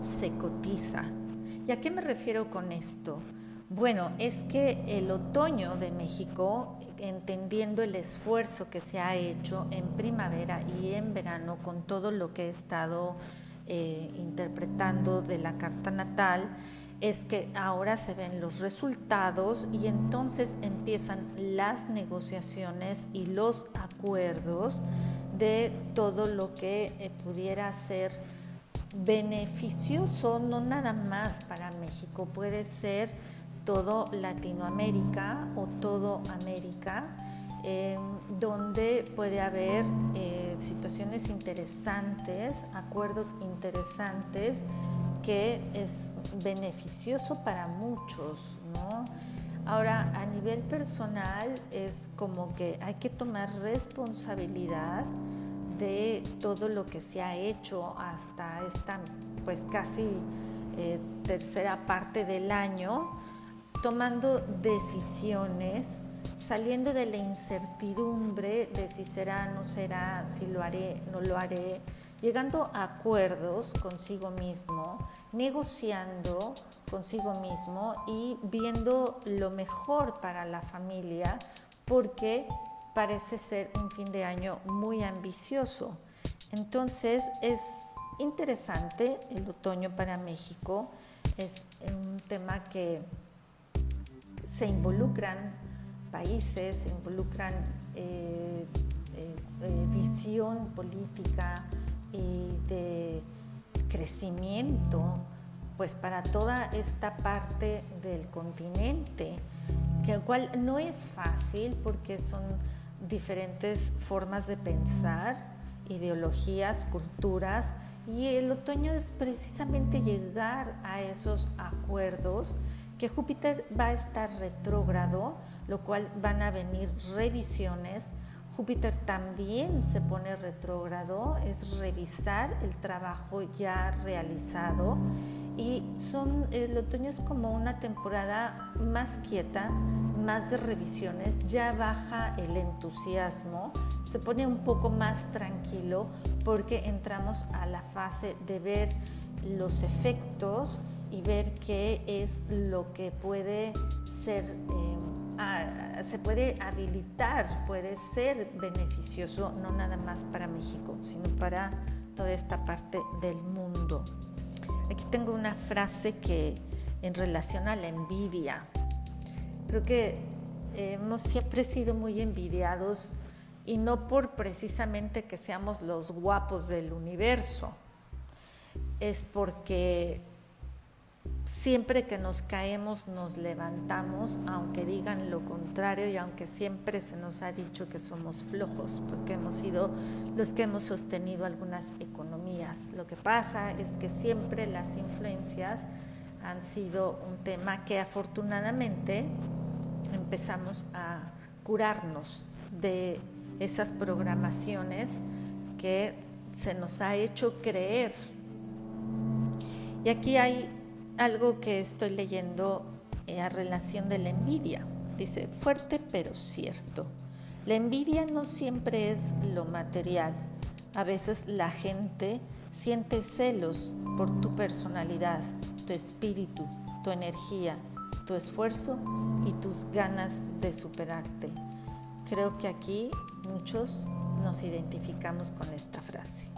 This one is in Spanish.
Se cotiza. ¿Y a qué me refiero con esto? Bueno, es que el otoño de México, entendiendo el esfuerzo que se ha hecho en primavera y en verano con todo lo que he estado eh, interpretando de la carta natal, es que ahora se ven los resultados y entonces empiezan las negociaciones y los acuerdos de todo lo que eh, pudiera ser beneficioso, no nada más para México, puede ser todo Latinoamérica o todo América, donde puede haber eh, situaciones interesantes, acuerdos interesantes, que es beneficioso para muchos, ¿no? Ahora, a nivel personal es como que hay que tomar responsabilidad de todo lo que se ha hecho hasta esta, pues casi eh, tercera parte del año, tomando decisiones, saliendo de la incertidumbre de si será, no será, si lo haré, no lo haré, llegando a acuerdos consigo mismo, negociando consigo mismo y viendo lo mejor para la familia porque parece ser un fin de año muy ambicioso. Entonces es interesante el otoño para México, es un tema que se involucran países, se involucran eh, eh, eh, visión política, y de crecimiento, pues para toda esta parte del continente, que cual no es fácil porque son diferentes formas de pensar, ideologías, culturas, y el otoño es precisamente llegar a esos acuerdos que Júpiter va a estar retrógrado, lo cual van a venir revisiones, Júpiter también se pone retrógrado, es revisar el trabajo ya realizado y son, el otoño es como una temporada más quieta, más de revisiones, ya baja el entusiasmo, se pone un poco más tranquilo porque entramos a la fase de ver los efectos y ver qué es lo que puede ser... Eh, se puede habilitar, puede ser beneficioso no nada más para México, sino para toda esta parte del mundo. Aquí tengo una frase que en relación a la envidia. Creo que hemos siempre sido muy envidiados y no por precisamente que seamos los guapos del universo, es porque siempre que nos caemos nos levantamos, aunque digan lo contrario y aunque siempre se nos ha dicho que somos flojos, porque hemos sido los que hemos sostenido algunas economías. Lo que pasa es que siempre las influencias han sido un tema que afortunadamente empezamos a curarnos de esas programaciones que se nos ha hecho creer. Y aquí hay algo que estoy leyendo eh, a relación de la envidia. Dice, fuerte pero cierto. La envidia no siempre es lo material. A veces la gente siente celos por tu personalidad, tu espíritu, tu energía, tu esfuerzo y tus ganas de superarte. Creo que aquí muchos nos identificamos con esta frase.